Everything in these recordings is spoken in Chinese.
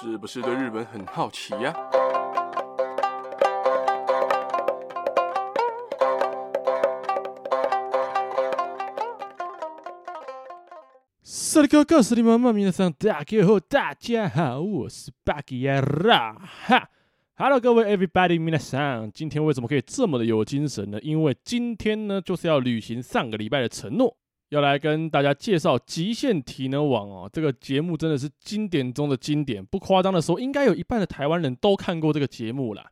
是不是对日本很好奇呀？萨利哥哥，萨利妈妈，皆さん大家好，大家好，我是巴基亚拉哈。Hello，各位 everybody，皆さん，今天为什么可以这么的有精神呢？因为今天呢，就是要履行上个礼拜的承诺。 要来跟大家介绍《极限体能王》哦，这个节目真的是经典中的经典，不夸张的说，应该有一半的台湾人都看过这个节目啦。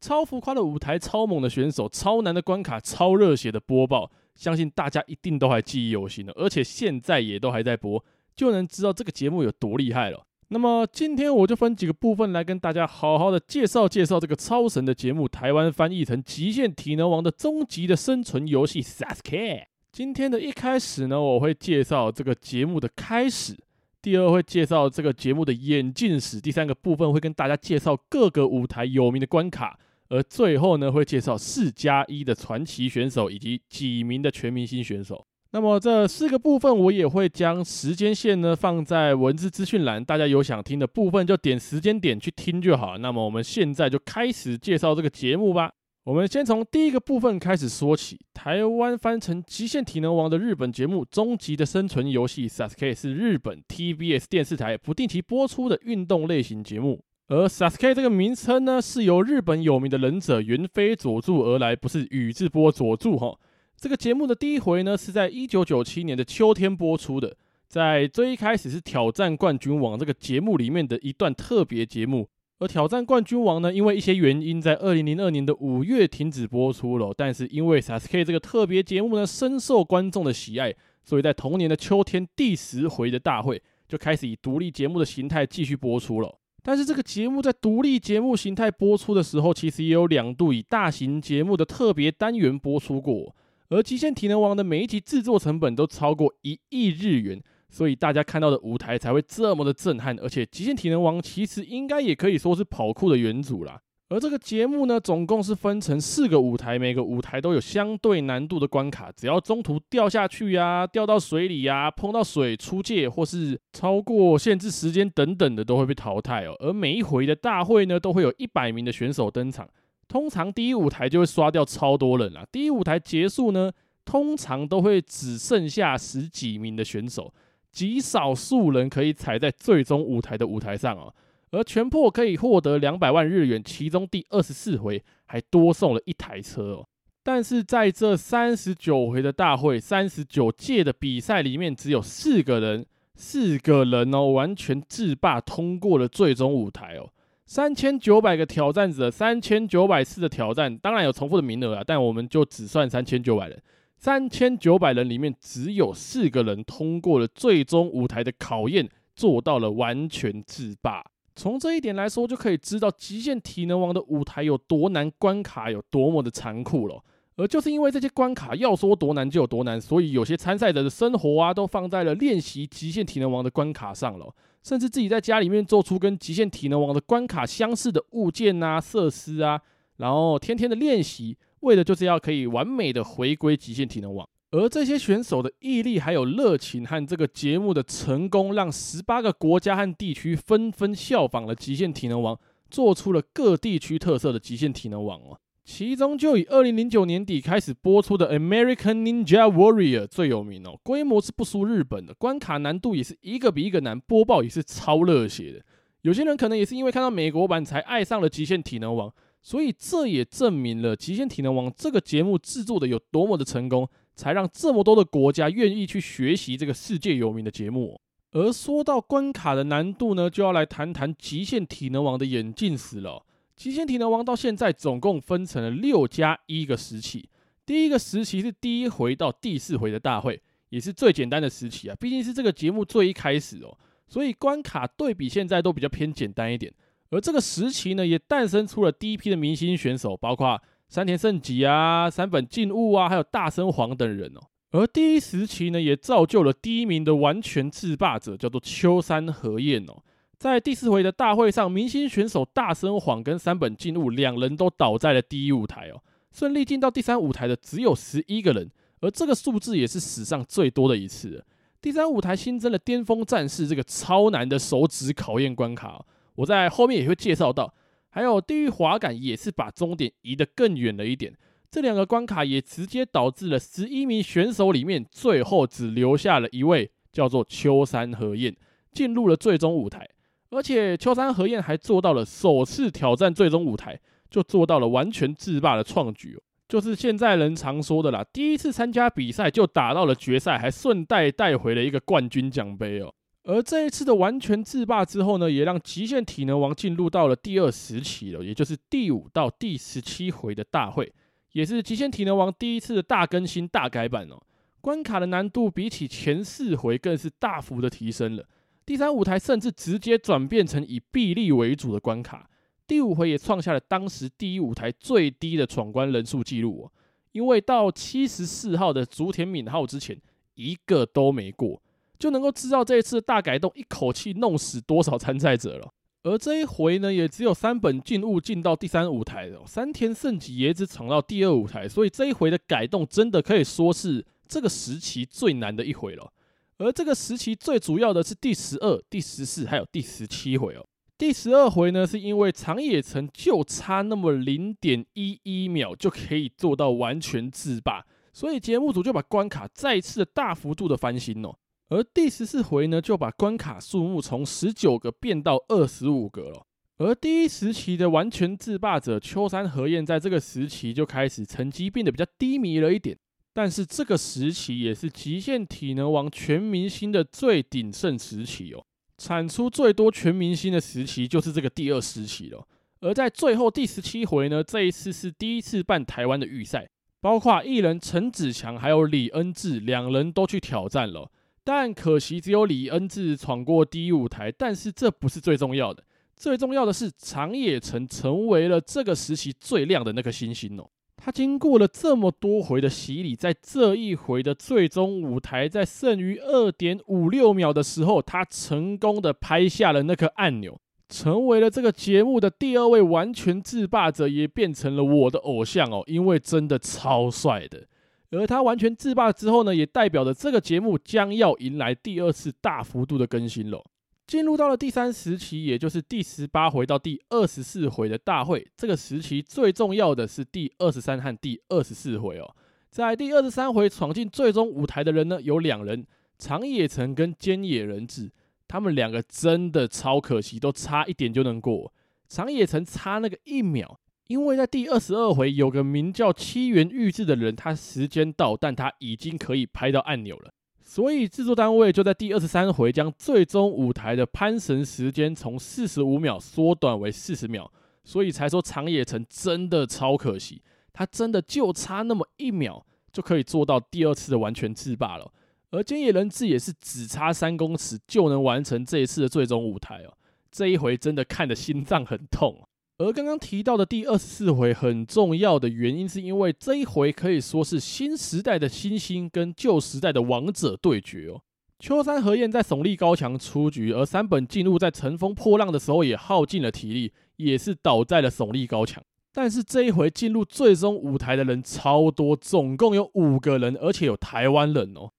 超浮夸的舞台，超猛的选手，超难的关卡，超热血的播报，相信大家一定都还记忆犹新的，而且现在也都还在播，就能知道这个节目有多厉害了。那么今天我就分几个部分来跟大家好好的介绍介绍这个超神的节目，台湾翻译成《极限体能王》的终极的生存游戏 Sasuke。今天的一开始呢，我会介绍这个节目的开始；第二会介绍这个节目的演进史；第三个部分会跟大家介绍各个舞台有名的关卡；而最后呢，会介绍四加一的传奇选手以及几名的全明星选手。那么这四个部分，我也会将时间线呢放在文字资讯栏，大家有想听的部分就点时间点去听就好。那么我们现在就开始介绍这个节目吧。我们先从第一个部分开始说起。台湾翻成《极限体能王》的日本节目《终极的生存游戏》（Sasuke） 是日本 TBS 电视台不定期播出的运动类型节目。而 Sasuke 这个名称呢，是由日本有名的忍者猿飞佐助而来，不是宇智波佐助哈。这个节目的第一回呢，是在一九九七年的秋天播出的，在最一开始是挑战冠军王这个节目里面的一段特别节目。而挑战冠军王呢，因为一些原因，在二零零二年的五月停止播出了。但是因为 SSK 这个特别节目呢，深受观众的喜爱，所以在同年的秋天第十回的大会就开始以独立节目的形态继续播出了。但是这个节目在独立节目形态播出的时候，其实也有两度以大型节目的特别单元播出过。而极限体能王的每一集制作成本都超过一亿日元。所以大家看到的舞台才会这么的震撼，而且《极限体能王》其实应该也可以说是跑酷的元祖啦。而这个节目呢，总共是分成四个舞台，每个舞台都有相对难度的关卡，只要中途掉下去呀、掉到水里呀、碰到水出界或是超过限制时间等等的，都会被淘汰哦。而每一回的大会呢，都会有一百名的选手登场，通常第一舞台就会刷掉超多人啦。第一舞台结束呢，通常都会只剩下十几名的选手。极少数人可以踩在最终舞台的舞台上哦，而全破可以获得两百万日元，其中第二十四回还多送了一台车哦。但是在这三十九回的大会，三十九届的比赛里面，只有四个人，四个人哦，完全制霸通过了最终舞台哦。三千九百个挑战者，三千九百次的挑战，当然有重复的名额啊，但我们就只算三千九百人。三千九百人里面，只有四个人通过了最终舞台的考验，做到了完全制霸。从这一点来说，就可以知道极限体能王的舞台有多难，关卡有多么的残酷了。而就是因为这些关卡要说多难就有多难，所以有些参赛者的生活啊，都放在了练习极限体能王的关卡上了，甚至自己在家里面做出跟极限体能王的关卡相似的物件啊、设施啊，然后天天的练习。为的就是要可以完美的回归极限体能王，而这些选手的毅力还有热情和这个节目的成功，让十八个国家和地区纷纷效仿了极限体能王，做出了各地区特色的极限体能王哦。其中就以二零零九年底开始播出的 American Ninja Warrior 最有名哦，规模是不输日本的，关卡难度也是一个比一个难，播报也是超热血的。有些人可能也是因为看到美国版才爱上了极限体能王。所以这也证明了《极限体能王》这个节目制作的有多么的成功，才让这么多的国家愿意去学习这个世界有名的节目。而说到关卡的难度呢，就要来谈谈《极限体能王》的演进史了。《极限体能王》到现在总共分成了六加一个时期。第一个时期是第一回到第四回的大会，也是最简单的时期啊，毕竟是这个节目最一开始哦，所以关卡对比现在都比较偏简单一点。而这个时期呢，也诞生出了第一批的明星选手，包括山田圣己啊、山本进悟啊，还有大森晃等人哦。而第一时期呢，也造就了第一名的完全制霸者，叫做秋山和彦哦。在第四回的大会上，明星选手大森晃跟山本进悟两人都倒在了第一舞台哦。顺利进到第三舞台的只有十一个人，而这个数字也是史上最多的一次。第三舞台新增了巅峰战士这个超难的手指考验关卡。我在后面也会介绍到。还有地狱滑杆也是把终点移得更远了一点。这两个关卡也直接导致了十一名选手里面，最后只留下了一位，叫做秋山和彦，进入了最终舞台。而且秋山和彦还做到了首次挑战最终舞台，就做到了完全制霸的创举，就是现在人常说的啦，第一次参加比赛就打到了决赛，还顺带带回了一个冠军奖杯哦。而这一次的完全制霸之后呢，也让极限体能王进入到了第二时期了，也就是第五到第十七回的大会。也是极限体能王第一次的大更新、大改版哦。关卡的难度比起前四回更是大幅的提升了。第三舞台甚至直接转变成以臂力为主的关卡。第五回也创下了当时第一舞台最低的闯关人数记录哦。因为到七十四号的竹田敏浩之前，一个都没过，就能够知道这一次的大改动一口气弄死多少参赛者了。而这一回呢，也只有三本进物进到第三舞台了，三田胜己也只闯到第二舞台，所以这一回的改动真的可以说是这个时期最难的一回了。而这个时期最主要的是第十二、第十四还有第十七回哦。第十二回呢，是因为长野城就差那么零点一一秒就可以做到完全制霸，所以节目组就把关卡再次的大幅度的翻新哦。而第十四回呢，就把关卡数目从十九个变到二十五个了。而第一时期的完全制霸者秋山和彦，在这个时期就开始成绩变得比较低迷了一点。但是这个时期也是极限体能王全明星的最鼎盛时期哦，产出最多全明星的时期就是这个第二时期了。而在最后第十七回呢，这一次是第一次办台湾的预赛，包括艺人陈子强还有李恩智两人都去挑战了。但可惜只有李恩智闯过第一舞台，但是这不是最重要的，最重要的是长野城成为了这个时期最亮的那颗星星哦。他经过了这么多回的洗礼，在这一回的最终舞台，在剩余二点五六秒的时候，他成功的拍下了那颗按钮，成为了这个节目的第二位完全制霸者，也变成了我的偶像哦，因为真的超帅的。而他完全制霸之后呢，也代表着这个节目将要迎来第二次大幅度的更新了。进入到了第三时期，也就是第十八回到第二十四回的大会。这个时期最重要的是第二十三和第二十四回哦。在第二十三回闯进最终舞台的人呢，有两人：长野城跟菅野人志。他们两个真的超可惜，都差一点就能过。长野城差那个一秒。因为在第二十二回，有个名叫七原裕志的人，他时间到，但他已经可以拍到按钮了，所以制作单位就在第二十三回将最终舞台的攀绳时间从四十五秒缩短为四十秒，所以才说长野城真的超可惜，他真的就差那么一秒就可以做到第二次的完全制霸了，而菅野人志也是只差三公尺就能完成这一次的最终舞台哦，这一回真的看得心脏很痛。而刚刚提到的第二十四回很重要的原因，是因为这一回可以说是新时代的新星跟旧时代的王者对决哦。秋山和彦在耸立高墙出局，而山本进入在乘风破浪的时候也耗尽了体力，也是倒在了耸立高墙。但是这一回进入最终舞台的人超多，总共有五个人，而且有台湾人哦。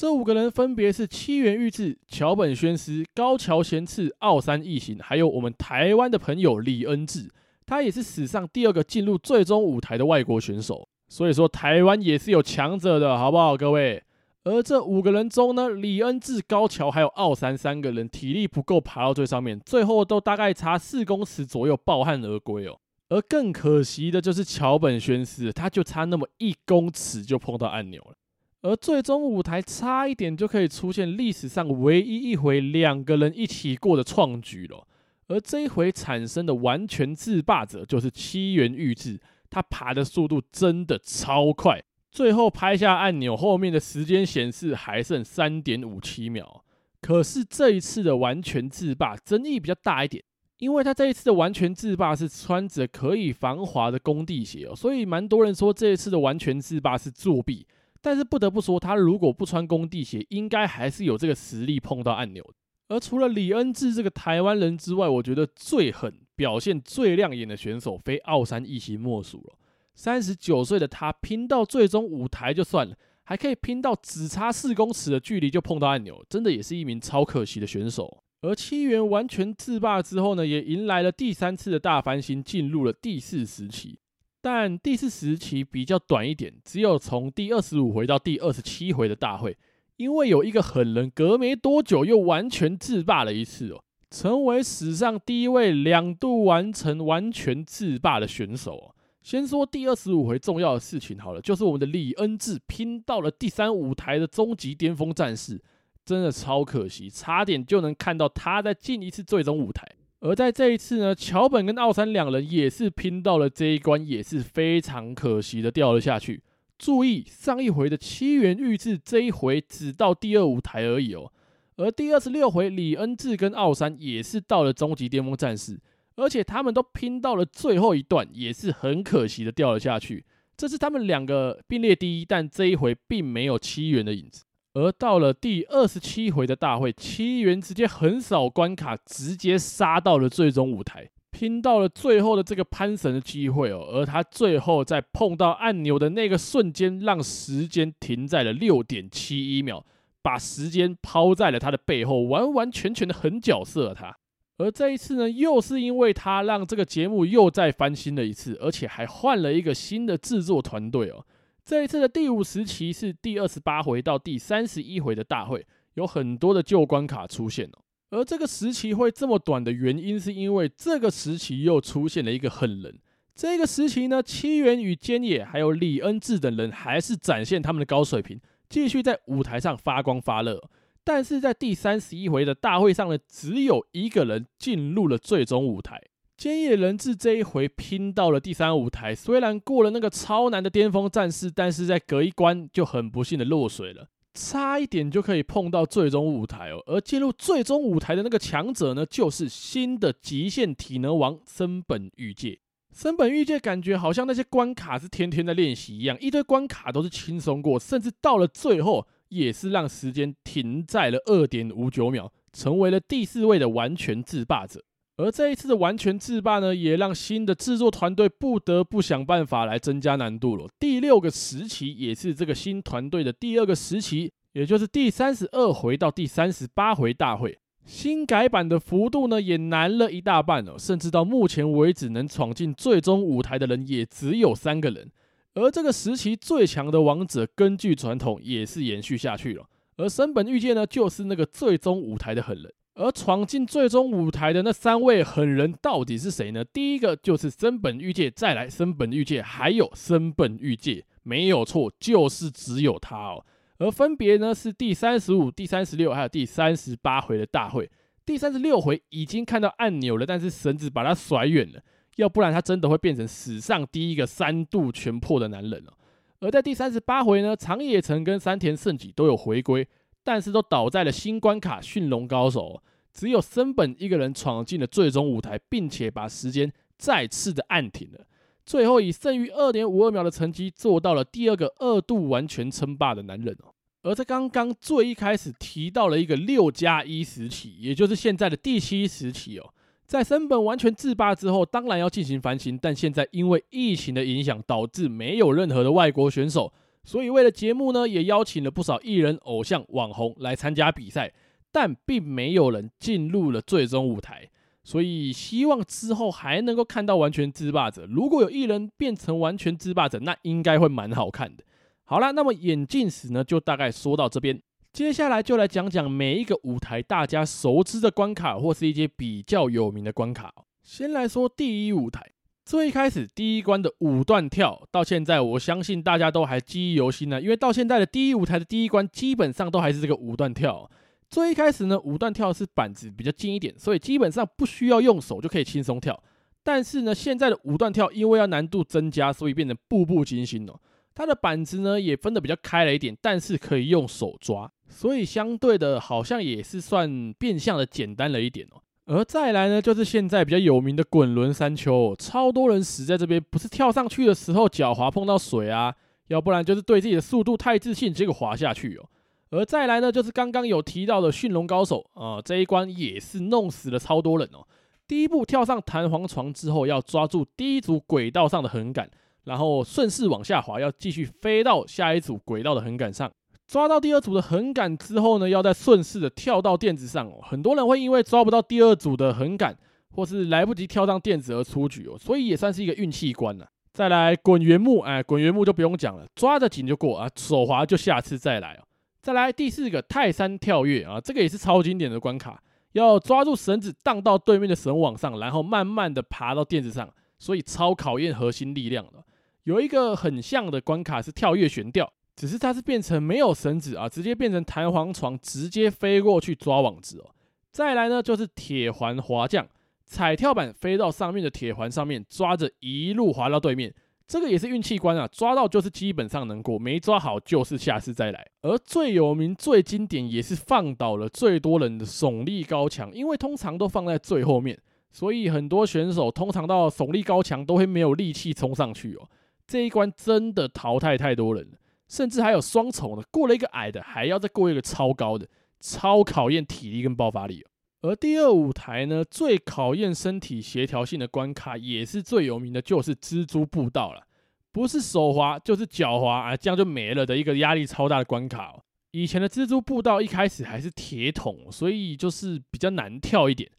这五个人分别是七原裕志、桥本宣司、高桥贤次、奥山义行，还有我们台湾的朋友李恩智，他也是史上第二个进入最终舞台的外国选手。所以说台湾也是有强者的，好不好，各位？而这五个人中呢，李恩智、高桥还有奥山三个人体力不够爬到最上面，最后都大概差四公尺左右抱憾而归哦。而更可惜的就是桥本宣司，他就差那么一公尺就碰到按钮了。而最终舞台差一点就可以出现历史上唯一一回两个人一起过的创举了。而这一回产生的完全制霸者就是七原裕志，他爬的速度真的超快，最后拍下按钮后面的时间显示还剩三点五七秒。可是这一次的完全制霸争议比较大一点，因为他这一次的完全制霸是穿着可以防滑的工地鞋哦，所以蛮多人说这一次的完全制霸是作弊。但是不得不说，他如果不穿工地鞋，应该还是有这个实力碰到按钮。而除了李恩智这个台湾人之外，我觉得最狠、表现最亮眼的选手，非奥山一行莫属了。三十九岁的他，拼到最终舞台就算了，还可以拼到只差四公尺的距离就碰到按钮，真的也是一名超可惜的选手。而七元完全制霸之后呢，也迎来了第三次的大翻新，进入了第四时期。但第四时期比较短一点，只有从第二十五回到第二十七回的大会，因为有一个狠人隔没多久又完全制霸了一次哦，成为史上第一位两度完成完全制霸的选手哦。先说第二十五回重要的事情好了，就是我们的李恩智拼到了第三舞台的终极巅峰战士，真的超可惜，差点就能看到他在进一次最终舞台。而在这一次呢，桥本跟奥山两人也是拼到了这一关，也是非常可惜的掉了下去。注意上一回的七元玉置，这一回只到第二舞台而已哦。而第二十六回李恩智跟奥山也是到了终极巅峰战士。而且他们都拼到了最后一段，也是很可惜的掉了下去。这是他们两个并列第一，但这一回并没有七元的影子。而到了第二十七回的大会，七元直接横扫关卡，直接杀到了最终舞台，拼到了最后的这个潘神的机会哦。而他最后在碰到按钮的那个瞬间，让时间停在了六点七一秒，把时间抛在了他的背后，完完全全的狠角色了他。而这一次呢，又是因为他让这个节目又再翻新了一次，而且还换了一个新的制作团队哦。这一次的第五时期是第二十八回到第三十一回的大会，有很多的旧关卡出现哦。而这个时期会这么短的原因，是因为这个时期又出现了一个狠人。这个时期呢，七元与菅野还有李恩智等人还是展现他们的高水平，继续在舞台上发光发热。但是在第三十一回的大会上呢，只有一个人进入了最终舞台。坚野人质这一回拼到了第三舞台，虽然过了那个超难的巅峰战士，但是在隔一关就很不幸的落水了，差一点就可以碰到最终舞台哦。而进入最终舞台的那个强者呢，就是新的极限体能王森本裕介。森本裕介感觉好像那些关卡是天天在练习一样，一堆关卡都是轻松过，甚至到了最后。也是让时间停在了二点五九秒，成为了第四位的完全制霸者。而这一次的完全制霸呢，也让新的制作团队不得不想办法来增加难度了。第六个时期也是这个新团队的第二个时期，也就是第三十二回到第三十八回大会。新改版的幅度呢，也难了一大半哦，甚至到目前为止能闯进最终舞台的人也只有三个人。而这个时期最强的王者，根据传统也是延续下去了。而森本裕介呢，就是那个最终舞台的狠人。而闯进最终舞台的那三位狠人到底是谁呢？第一个就是森本裕介，再来森本裕介，还有森本裕介，没有错，就是只有他哦。而分别呢是第三十五、第三十六，还有第三十八回的大会。第三十六回已经看到按钮了，但是绳子把他甩远了。要不然他真的会变成史上第一个三度全破的男人了。而在第三十八回呢，长野城跟山田胜己都有回归，但是都倒在了新关卡驯龙高手，只有森本一个人闯进了最终舞台，并且把时间再次的按停了，最后以剩余二点五二秒的成绩做到了第二个二度完全称霸的男人哦。而在刚刚最一开始提到了一个六加一时期，也就是现在的第七时期哦。在森本完全制霸之后，当然要进行反省，但现在因为疫情的影响，导致没有任何的外国选手，所以为了节目呢，也邀请了不少艺人、偶像、网红来参加比赛，但并没有人进入了最终舞台。所以希望之后还能够看到完全制霸者。如果有艺人变成完全制霸者，那应该会蛮好看的。好啦，那么眼镜史呢，就大概说到这边。接下来就来讲讲每一个舞台大家熟知的关卡，或是一些比较有名的关卡。先来说第一舞台，最一开始第一关的五段跳，到现在我相信大家都还记忆犹新呢。因为到现在的第一舞台的第一关，基本上都还是这个五段跳。最一开始呢，五段跳是板子比较近一点，所以基本上不需要用手就可以轻松跳。但是呢，现在的五段跳因为要难度增加，所以变成步步惊心哦。它的板子呢也分得比较开了一点，但是可以用手抓，所以相对的好像也是算变相的简单了一点哦。而再来呢，就是现在比较有名的滚轮山丘，超多人死在这边，不是跳上去的时候脚滑碰到水啊，要不然就是对自己的速度太自信，结果滑下去哦。而再来呢，就是刚刚有提到的驯龙高手啊，这一关也是弄死了超多人哦。第一步跳上弹簧床之后，要抓住第一组轨道上的横杆。然后顺势往下滑，要继续飞到下一组轨道的横杆上。抓到第二组的横杆之后呢，要再顺势的跳到垫子上哦。很多人会因为抓不到第二组的横杆，或是来不及跳上垫子而出局哦，所以也算是一个运气关了。再来滚圆木，哎，滚圆木就不用讲了，抓得紧就过啊，手滑就下次再来哦。再来第四个泰山跳跃啊，这个也是超经典的关卡，要抓住绳子荡到对面的绳网上，然后慢慢的爬到垫子上，所以超考验核心力量的。有一个很像的关卡是跳跃悬吊。只是它是变成没有绳子啊，直接变成弹簧床，直接飞过去抓网子哦。再来呢，就是铁环滑降，踩跳板飞到上面的铁环上面，抓着一路滑到对面。这个也是运气关啊，抓到就是基本上能过，没抓好就是下次再来。而最有名、最经典，也是放倒了最多人的耸立高墙，因为通常都放在最后面，所以很多选手通常到耸立高墙都会没有力气冲上去哦。这一关真的淘汰太多人了。甚至还有双重的，过了一个矮的，还要再过一个超高的，超考验体力跟爆发力。而第二舞台呢，最考验身体协调性的关卡，也是最有名的，就是蜘蛛步道了。不是手滑就是脚滑啊，这样就没了的一个压力超大的关卡哦。以前的蜘蛛步道一开始还是铁桶，所以就是比较难跳一点。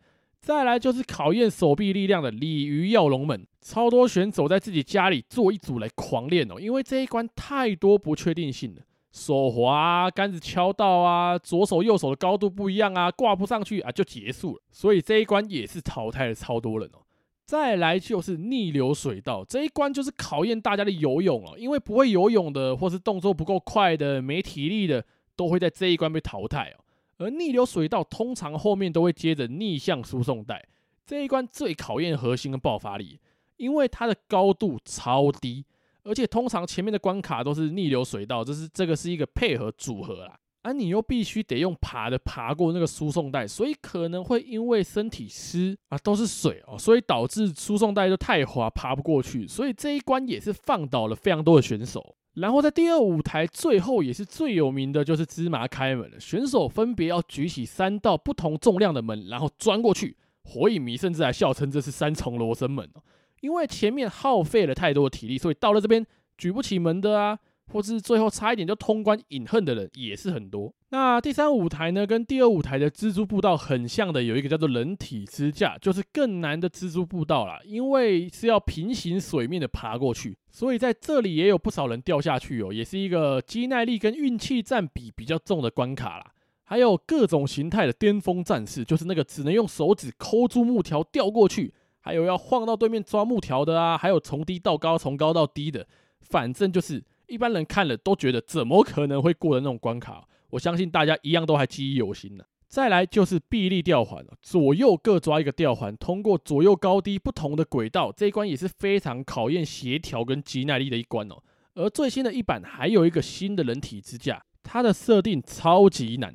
再来就是考验手臂力量的鲤鱼跃龙门，超多选手在自己家里做一组来狂练哦，因为这一关太多不确定性了，手滑啊，杆子敲到啊，左手右手的高度不一样啊，挂不上去啊就结束了，所以这一关也是淘汰了超多人哦。再来就是逆流水道，这一关就是考验大家的游泳哦，因为不会游泳的或是动作不够快的、没体力的，都会在这一关被淘汰哦。而逆流水道通常后面都会接着逆向输送带，这一关最考验核心跟爆发力，因为它的高度超低，而且通常前面的关卡都是逆流水道，这是这个是一个配合组合啦，而你又必须得用爬的爬过那个输送带，所以可能会因为身体湿啊都是水哦，所以导致输送带就太滑爬不过去，所以这一关也是放倒了非常多的选手。然后在第二舞台最后也是最有名的就是芝麻开门了，选手分别要举起三道不同重量的门，然后钻过去。火影迷甚至还笑称这是三重罗生门哦，因为前面耗费了太多的体力，所以到了这边举不起门的啊。或是最后差一点就通关隐恨的人也是很多。那第三舞台呢，跟第二舞台的蜘蛛步道很像的，有一个叫做人体支架，就是更难的蜘蛛步道啦，因为是要平行水面的爬过去，所以在这里也有不少人掉下去哦，也是一个肌耐力跟运气占比比较重的关卡啦。还有各种形态的巅峰战士，就是那个只能用手指抠住木条掉过去，还有要晃到对面抓木条的啊，还有从低到高，从高到低的，反正就是。一般人看了都觉得怎么可能会过的那种关卡，我相信大家一样都还记忆犹新呢。再来就是臂力吊环，左右各抓一个吊环，通过左右高低不同的轨道，这一关也是非常考验协调跟肌耐力的一关哦。而最新的一版还有一个新的人体支架，它的设定超级难，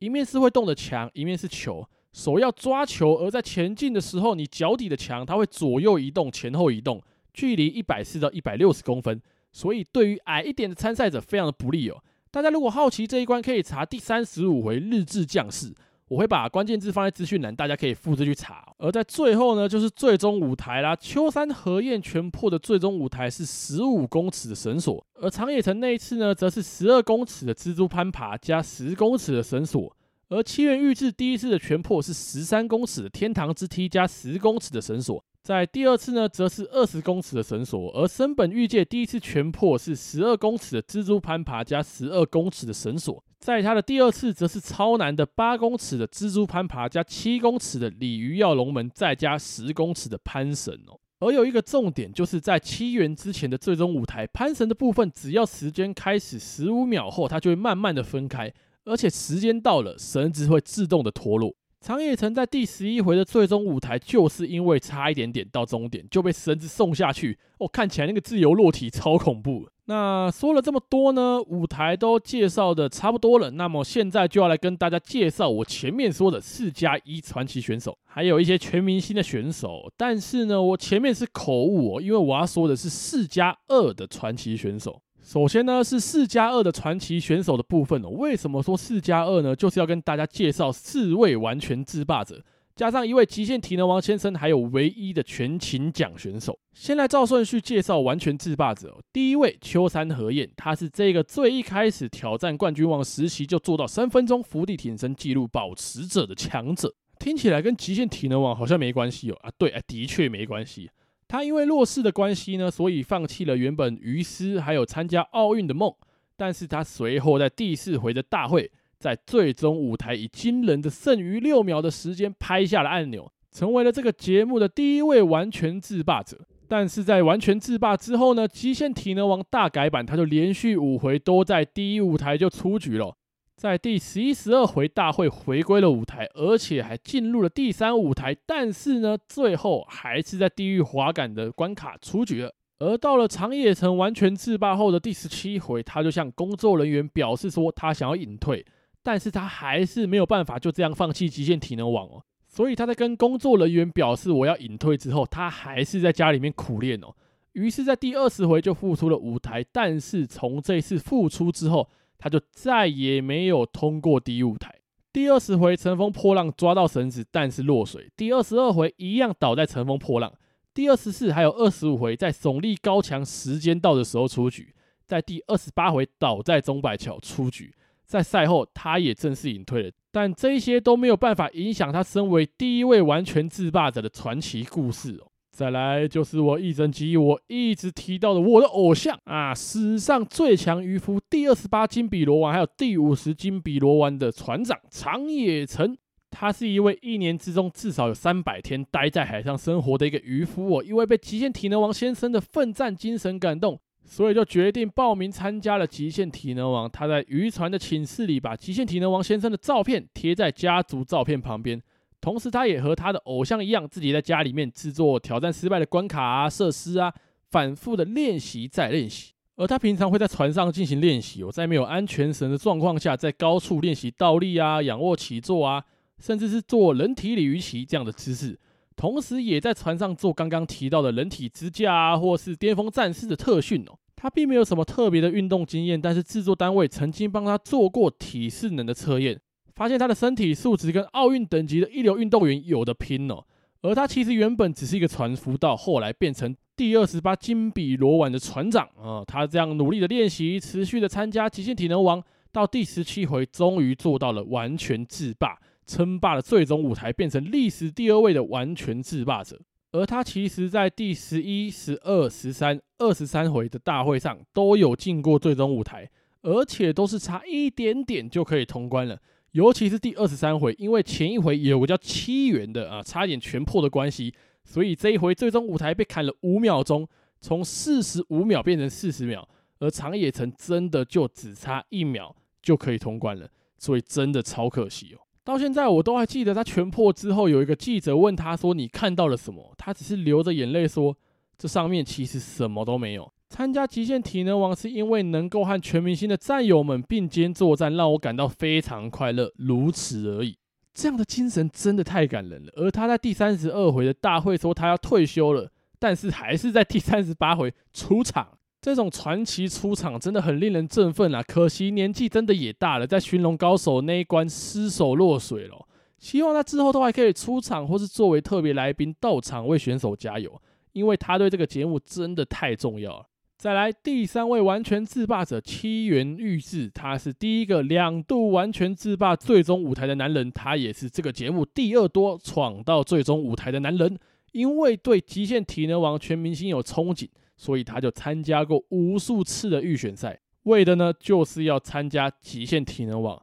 一面是会动的墙，一面是球，手要抓球，而在前进的时候，你脚底的墙它会左右移动、前后移动，距离一百四到一百六十公分。所以对于矮一点的参赛者非常的不利哦。大家如果好奇这一关，可以查第三十五回日志将士，我会把关键字放在资讯栏，大家可以复制去查。而在最后呢，就是最终舞台啦。秋山和彦拳破的最终舞台是十五公尺的绳索，而长野城那一次呢，则是十二公尺的蜘蛛攀爬加十公尺的绳索。而七原裕志第一次的拳破是十三公尺的天堂之梯加十公尺的绳索。在第二次呢，则是二十公尺的绳索，而森本裕介第一次拳破是十二公尺的蜘蛛攀爬加十二公尺的绳索，在他的第二次则是超难的八公尺的蜘蛛攀爬加七公尺的鲤鱼跃龙门，再加十公尺的攀绳哦。而有一个重点，就是在七元之前的最终舞台攀绳的部分，只要时间开始十五秒后，它就会慢慢的分开，而且时间到了，绳子会自动的脱落。长野城在第十一回的最终舞台，就是因为差一点点到终点就被绳子送下去。哦，看起来那个自由落体超恐怖。那说了这么多呢，舞台都介绍的差不多了。那么现在就要来跟大家介绍我前面说的四加一传奇选手，还有一些全明星的选手。但是呢，我前面是口误哦，因为我要说的是四加二的传奇选手。首先呢，是四加二的传奇选手的部分哦。为什么说四加二呢？就是要跟大家介绍四位完全制霸者。加上一位极限体能王先生，还有唯一的全勤奖选手。先来照顺序介绍完全制霸者哦。第一位秋山和彦，他是这个最一开始挑战冠军王实习就做到三分钟伏地挺身记录保持者的强者。听起来跟极限体能王好像没关系哦。啊，对啊，的确没关系。他因为弱势的关系呢，所以放弃了原本鱼狮还有参加奥运的梦。但是他随后在第四回的大会，在最终舞台以惊人的剩余六秒的时间拍下了按钮，成为了这个节目的第一位完全制霸者。但是在完全制霸之后呢，极限体能王大改版，他就连续五回都在第一舞台就出局了。在第十一、十二回大会回归了舞台，而且还进入了第三舞台，但是呢，最后还是在地狱滑杆的关卡出局了。而到了长野城完全制霸后的第十七回，他就向工作人员表示说他想要隐退，但是他还是没有办法就这样放弃极限体能王哦。所以他在跟工作人员表示我要隐退之后，他还是在家里面苦练哦。于是，在第二十回就复出了舞台，但是从这次复出之后，他就再也没有通过第一舞台。第二十回乘风破浪抓到绳子，但是落水。第二十二回一样倒在乘风破浪。第二十四还有二十五回在耸立高墙，时间到的时候出局。在第二十八回倒在钟摆桥出局。在赛后他也正式隐退了，但这些都没有办法影响他身为第一位完全制霸者的传奇故事哦。再来就是我一整集我一直提到的我的偶像啊，史上最强渔夫，第二十八金比罗丸，还有第五十金比罗丸的船长长野城。他是一位一年之中至少有三百天待在海上生活的一个渔夫哦，因为被极限体能王先生的奋战精神感动，所以就决定报名参加了极限体能王。他在渔船的寝室里把极限体能王先生的照片贴在家族照片旁边。同时，他也和他的偶像一样，自己在家里面制作挑战失败的关卡啊、设施啊，反复的练习再练习。而他平常会在船上进行练习，我在没有安全绳的状况下，在高处练习倒立啊、仰卧起坐啊，甚至是做人体鲤鱼旗这样的姿势。同时，也在船上做刚刚提到的人体支架啊，或是巅峰战士的特训哦。他并没有什么特别的运动经验，但是制作单位曾经帮他做过体适能的测验。发现他的身体素质跟奥运等级的一流运动员有的拼哦，而他其实原本只是一个船夫，到后来变成第二十八金比罗碗的船长啊。他这样努力的练习，持续的参加极限体能王，到第十七回终于做到了完全制霸，称霸了最终舞台，变成历史第二位的完全制霸者。而他其实在第十一、十二、十三、二十三回的大会上都有进过最终舞台，而且都是差一点点就可以通关了。尤其是第二十三回，因为前一回有个叫七元的啊，差点全破的关系，所以这一回最终舞台被砍了五秒钟，从四十五秒变成四十秒，而长野城真的就只差一秒就可以通关了，所以真的超可惜哦。到现在我都还记得他全破之后，有一个记者问他说：“你看到了什么？”他只是流着眼泪说：“这上面其实什么都没有。”参加极限体能王是因为能够和全明星的战友们并肩作战，让我感到非常快乐，如此而已。这样的精神真的太感人了。而他在第三十二回的大会说他要退休了，但是还是在第三十八回出场。这种传奇出场真的很令人振奋啊！可惜年纪真的也大了，在寻龙高手那一关失手落水了。希望他之后都还可以出场，或是作为特别来宾到场为选手加油，因为他对这个节目真的太重要了。再来第三位完全制霸者七原裕志，他是第一个两度完全制霸最终舞台的男人，他也是这个节目第二多闯到最终舞台的男人。因为对极限体能王全明星有憧憬，所以他就参加过无数次的预选赛，为的呢就是要参加极限体能王。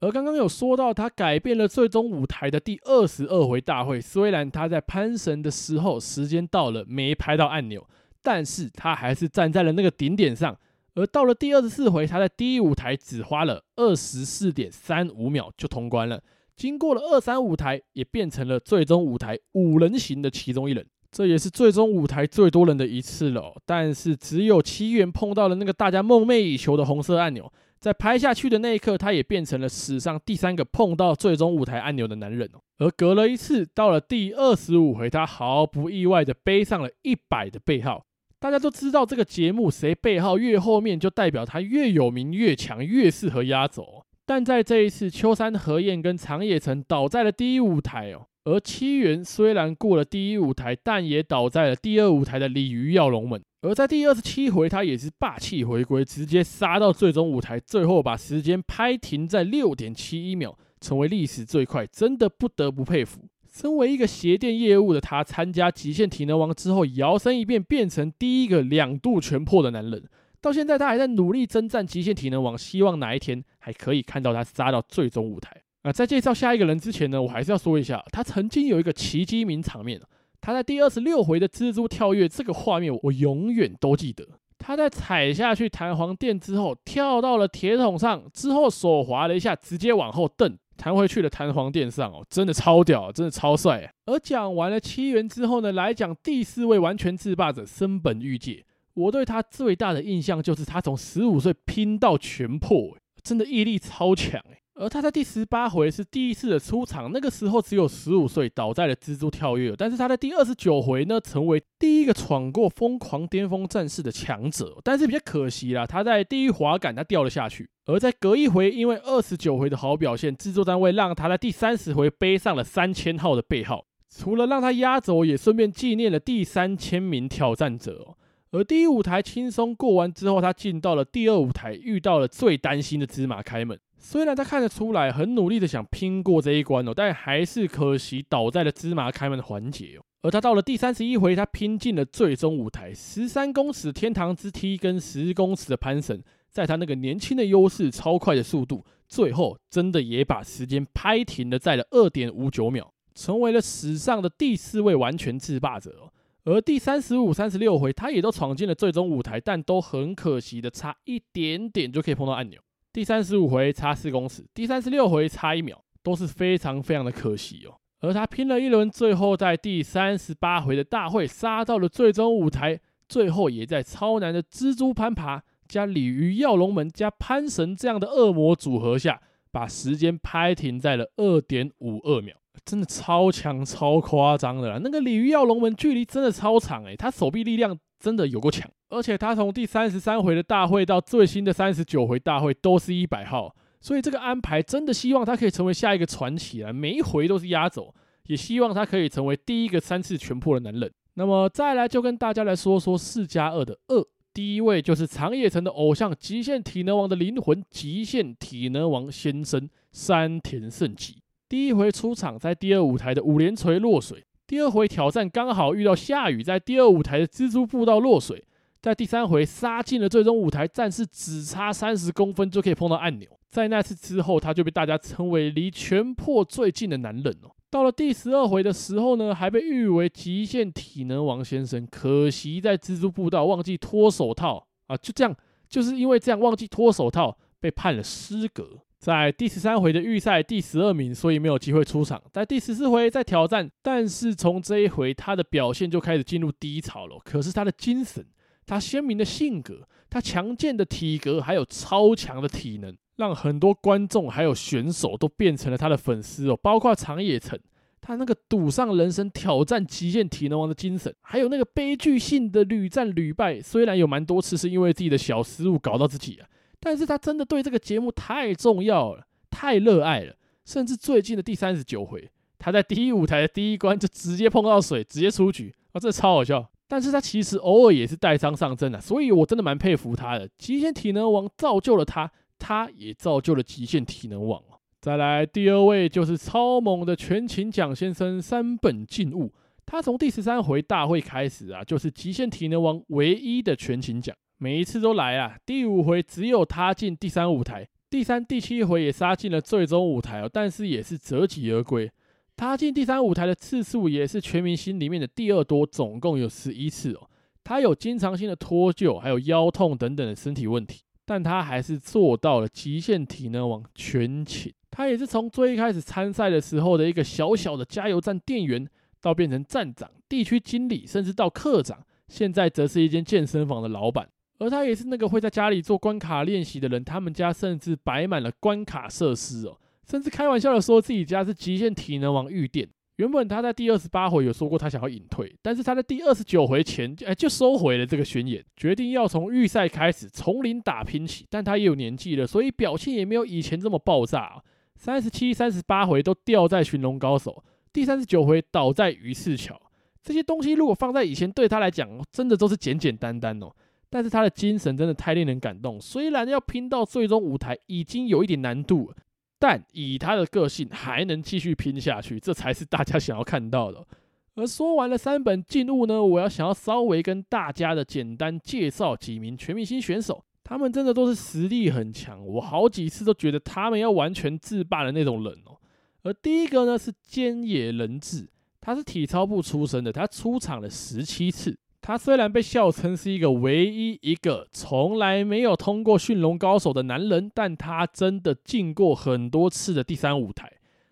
而刚刚有说到他改变了最终舞台的第二十二回大会，虽然他在攀绳的时候时间到了没拍到按钮。但是他还是站在了那个顶点上，而到了第二十四回，他在第一舞台只花了二十四点三五秒就通关了。经过了二三舞台，也变成了最终舞台五人行的其中一人，这也是最终舞台最多人的一次了。但是只有七元碰到了那个大家梦寐以求的红色按钮。在拍下去的那一刻，他也变成了史上第三个碰到最终舞台按钮的男人哦。而隔了一次，到了第二十五回，他毫不意外的背上了一百的背号。大家都知道这个节目，谁背号越后面，就代表他越有名、越强、越适合压轴。但在这一次，秋山和彦跟长野诚倒在了第一舞台哦，而七元虽然过了第一舞台，但也倒在了第二舞台的鲤鱼跃龙门。而在第二十七回，他也是霸气回归，直接杀到最终舞台，最后把时间拍停在六点七一秒，成为历史最快，真的不得不佩服。身为一个鞋垫业务的他，参加极限体能王之后，摇身一变变成第一个两度全破的男人。到现在，他还在努力征战极限体能王，希望哪一天还可以看到他杀到最终舞台。啊，在介绍下一个人之前呢，我还是要说一下，他曾经有一个奇迹名场面。他在第二十六回的蜘蛛跳跃这个画面，我永远都记得。他在踩下去弹簧垫之后，跳到了铁桶上，之后手滑了一下，直接往后蹬，弹回去的弹簧垫上哦，真的超屌，真的超帅。而讲完了七元之后呢，来讲第四位完全制霸者森本裕介。我对他最大的印象就是他从十五岁拼到全破，真的毅力超强诶。而他在第十八回是第一次的出场，那个时候只有十五岁，倒在了蜘蛛跳跃。但是他在第二十九回呢，成为第一个闯过疯狂巅峰战士的强者。但是比较可惜啦，他在第一滑杆他掉了下去。而在隔一回，因为二十九回的好表现，制作单位让他在第三十回背上了三千号的背号，除了让他压轴，也顺便纪念了第三千名挑战者。而第一舞台轻松过完之后，他进到了第二舞台，遇到了最担心的芝麻开门。虽然他看得出来很努力的想拼过这一关哦，但还是可惜倒在了芝麻开门的环节。而他到了第三十一回，他拼进了最终舞台，十三公尺天堂之梯跟十公尺的攀绳，在他那个年轻的优势、超快的速度，最后真的也把时间拍停了在了二点五九秒，成为了史上的第四位完全制霸者。而第三十五、三十六回，他也都闯进了最终舞台，但都很可惜的差一点点就可以碰到按钮。第三十五回差四公尺，第三十六回差一秒，都是非常非常的可惜哦。而他拼了一轮，最后在第三十八回的大会杀到了最终舞台，最后也在超难的蜘蛛攀爬加鲤鱼跃龙门加潘神这样的恶魔组合下，把时间拍停在了二点五二秒，真的超强超夸张的啦！那个鲤鱼跃龙门距离真的超长诶，他手臂力量真的有够强。而且他从第三十三回的大会到最新的三十九回大会都是一百号，所以这个安排真的希望他可以成为下一个传奇啊！每一回都是压轴，也希望他可以成为第一个三次全破的男人。那么再来就跟大家来说说四加二的二，第一位就是长野城的偶像，极限体能王的灵魂，极限体能王先生山田胜己。第一回出场在第二舞台的五连锤落水，第二回挑战刚好遇到下雨，在第二舞台的蜘蛛步道落水。在第三回杀进了最终舞台，战士只差三十公分就可以碰到按钮。在那次之后，他就被大家称为离全破最近的男人哦。到了第十二回的时候呢，还被誉为极限体能王先生。可惜在蜘蛛步道忘记脱手套啊，就这样，就是因为这样忘记脱手套，被判了失格。在第十三回的预赛第十二名，所以没有机会出场。在第十四回再挑战，但是从这一回他的表现就开始进入低潮了。可是他的精神。他鲜明的性格，他强健的体格，还有超强的体能，让很多观众还有选手都变成了他的粉丝哦。包括长野城，他那个赌上人生挑战极限体能王的精神，还有那个悲剧性的屡战屡败，虽然有蛮多次是因为自己的小失误搞到自己啊，但是他真的对这个节目太重要了，太热爱了。甚至最近的第三十九回，他在第一舞台的第一关就直接碰到水，直接出局啊，这超好笑。但是他其实偶尔也是带伤上阵的，所以我真的蛮佩服他的。极限体能王造就了他，他也造就了极限体能王。再来第二位就是超猛的全勤奖先生山本进悟，他从第十三回大会开始啊，就是极限体能王唯一的全勤奖，每一次都来啊。第五回只有他进第三舞台，第三、第七回也杀进了最终舞台哦，但是也是折戟而归。他进第三舞台的次数也是全明星里面的第二多，总共有十一次哦。他有经常性的脱臼，还有腰痛等等的身体问题，但他还是做到了极限体能王全勤。他也是从最一开始参赛的时候的一个小小的加油站店员，到变成站长、地区经理，甚至到课长，现在则是一间健身房的老板。而他也是那个会在家里做关卡练习的人，他们家甚至摆满了关卡设施哦。甚至开玩笑的说自己家是极限体能王御殿。原本他在第二十八回有说过他想要隐退，但是他在第二十九回前就哎就收回了这个宣言，决定要从预赛开始从零打拼起。但他也有年纪了，所以表现也没有以前这么爆炸。三十七、三十八回都掉在寻龙高手，第三十九回倒在鱼刺桥，这些东西如果放在以前，对他来讲真的都是简简单单哦。但是他的精神真的太令人感动，虽然要拼到最终舞台已经有一点难度，但以他的个性还能继续拼下去，这才是大家想要看到的。而说完了三本进入呢，我要想要稍微跟大家的简单介绍几名全明星选手，他们真的都是实力很强，我好几次都觉得他们要完全制霸的那种人哦。而第一个呢是菅野仁志，他是体操部出身的，他出场了十七次。他虽然被笑称是一个唯一一个从来没有通过驯龙高手的男人，但他真的进过很多次的第三舞台。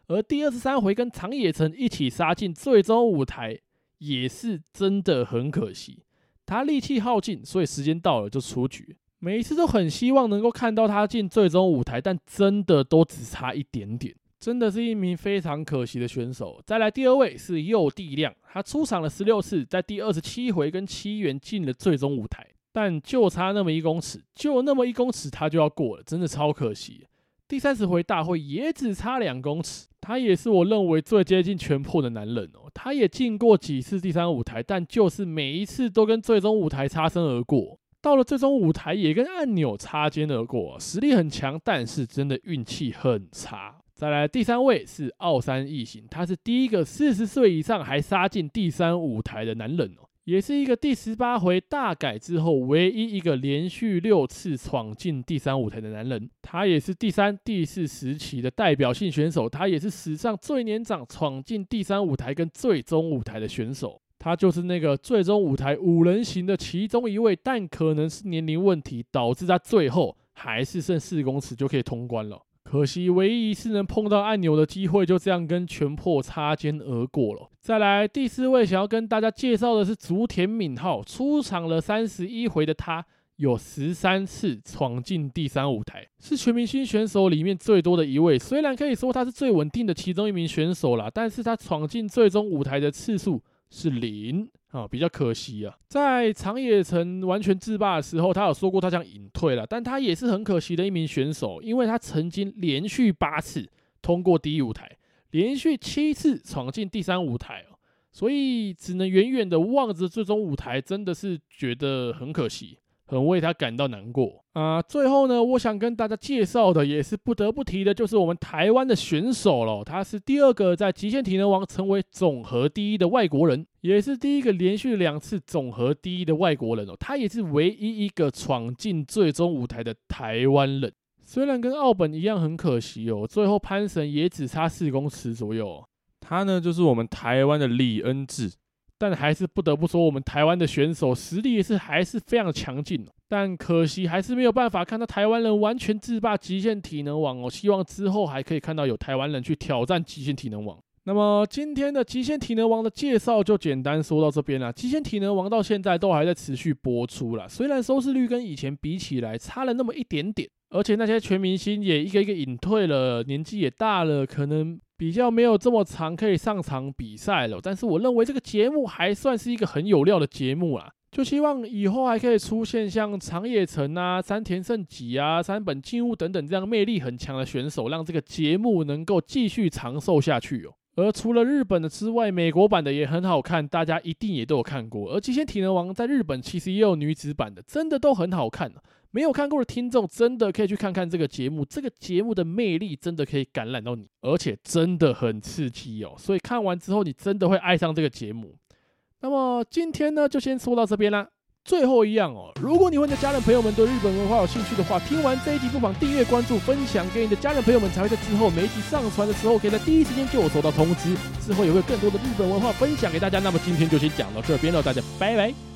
而第二十三回跟长野城一起杀进最终舞台，也是真的很可惜。他力气耗尽，所以时间到了就出局。每一次都很希望能够看到他进最终舞台，但真的都只差一点点。真的是一名非常可惜的选手。再来第二位是右地亮，他出场了十六次，在第二十七回跟七元进了最终舞台，但就差那么一公尺，就那么一公尺他就要过了，真的超可惜。第三十回大会也只差两公尺，他也是我认为最接近全破的男人哦。他也进过几次第三舞台，但就是每一次都跟最终舞台擦身而过。到了最终舞台也跟按钮擦肩而过，实力很强，但是真的运气很差。再来第三位是奥山义行，他是第一个四十岁以上还杀进第三舞台的男人哦，也是一个第十八回大改之后唯一一个连续六次闯进第三舞台的男人。他也是第三、第四时期的代表性选手，他也是史上最年长闯进第三舞台跟最终舞台的选手。他就是那个最终舞台五人行的其中一位，但可能是年龄问题导致他最后还是剩四公尺就可以通关了。可惜，唯一一次能碰到按钮的机会，就这样跟全破擦肩而过了。再来第四位，想要跟大家介绍的是竹田敏浩，出场了三十一回的他，有十三次闯进第三舞台，是全明星选手里面最多的一位。虽然可以说他是最稳定的其中一名选手啦，但是他闯进最终舞台的次数是零。啊、比较可惜啊，在长野城完全制霸的时候，他有说过他想隐退了，但他也是很可惜的一名选手，因为他曾经连续八次通过第一舞台，连续七次闯进第三舞台哦，所以只能远远的望着最终舞台，真的是觉得很可惜。很为他感到难过啊！最后呢，我想跟大家介绍的也是不得不提的，就是我们台湾的选手了。他是第二个在极限体能王成为总和第一的外国人，也是第一个连续两次总和第一的外国人哦。他也是唯一一个闯进最终舞台的台湾人。虽然跟奥本一样很可惜哦，最后潘神也只差四公尺左右。他呢，就是我们台湾的李恩智。但还是不得不说，我们台湾的选手实力是还是非常强劲。但可惜还是没有办法看到台湾人完全制霸极限体能王哦。希望之后还可以看到有台湾人去挑战极限体能王。那么今天的极限体能王的介绍就简单说到这边了。极限体能王到现在都还在持续播出了，虽然收视率跟以前比起来差了那么一点点，而且那些全明星也一个一个隐退了，年纪也大了，可能。比较没有这么长可以上场比赛了，但是我认为这个节目还算是一个很有料的节目啦。就希望以后还可以出现像长野城啊、山田胜己啊、三本静物等等这样魅力很强的选手，让这个节目能够继续长寿下去哦。而除了日本的之外，美国版的也很好看，大家一定也都有看过。而极限体能王在日本其实也有女子版的，真的都很好看。没有看过的听众，真的可以去看看这个节目。这个节目的魅力真的可以感染到你，而且真的很刺激哦。所以看完之后，你真的会爱上这个节目。那么今天呢，就先说到这边啦。最后一样哦，如果你和你的家人朋友们对日本文化有兴趣的话，听完这一集不妨订阅、关注、分享给你的家人朋友们，才会在之后每一集上传的时候，可以在第一时间就有收到通知。之后也会有更多的日本文化分享给大家。那么今天就先讲到这边了，大家拜拜。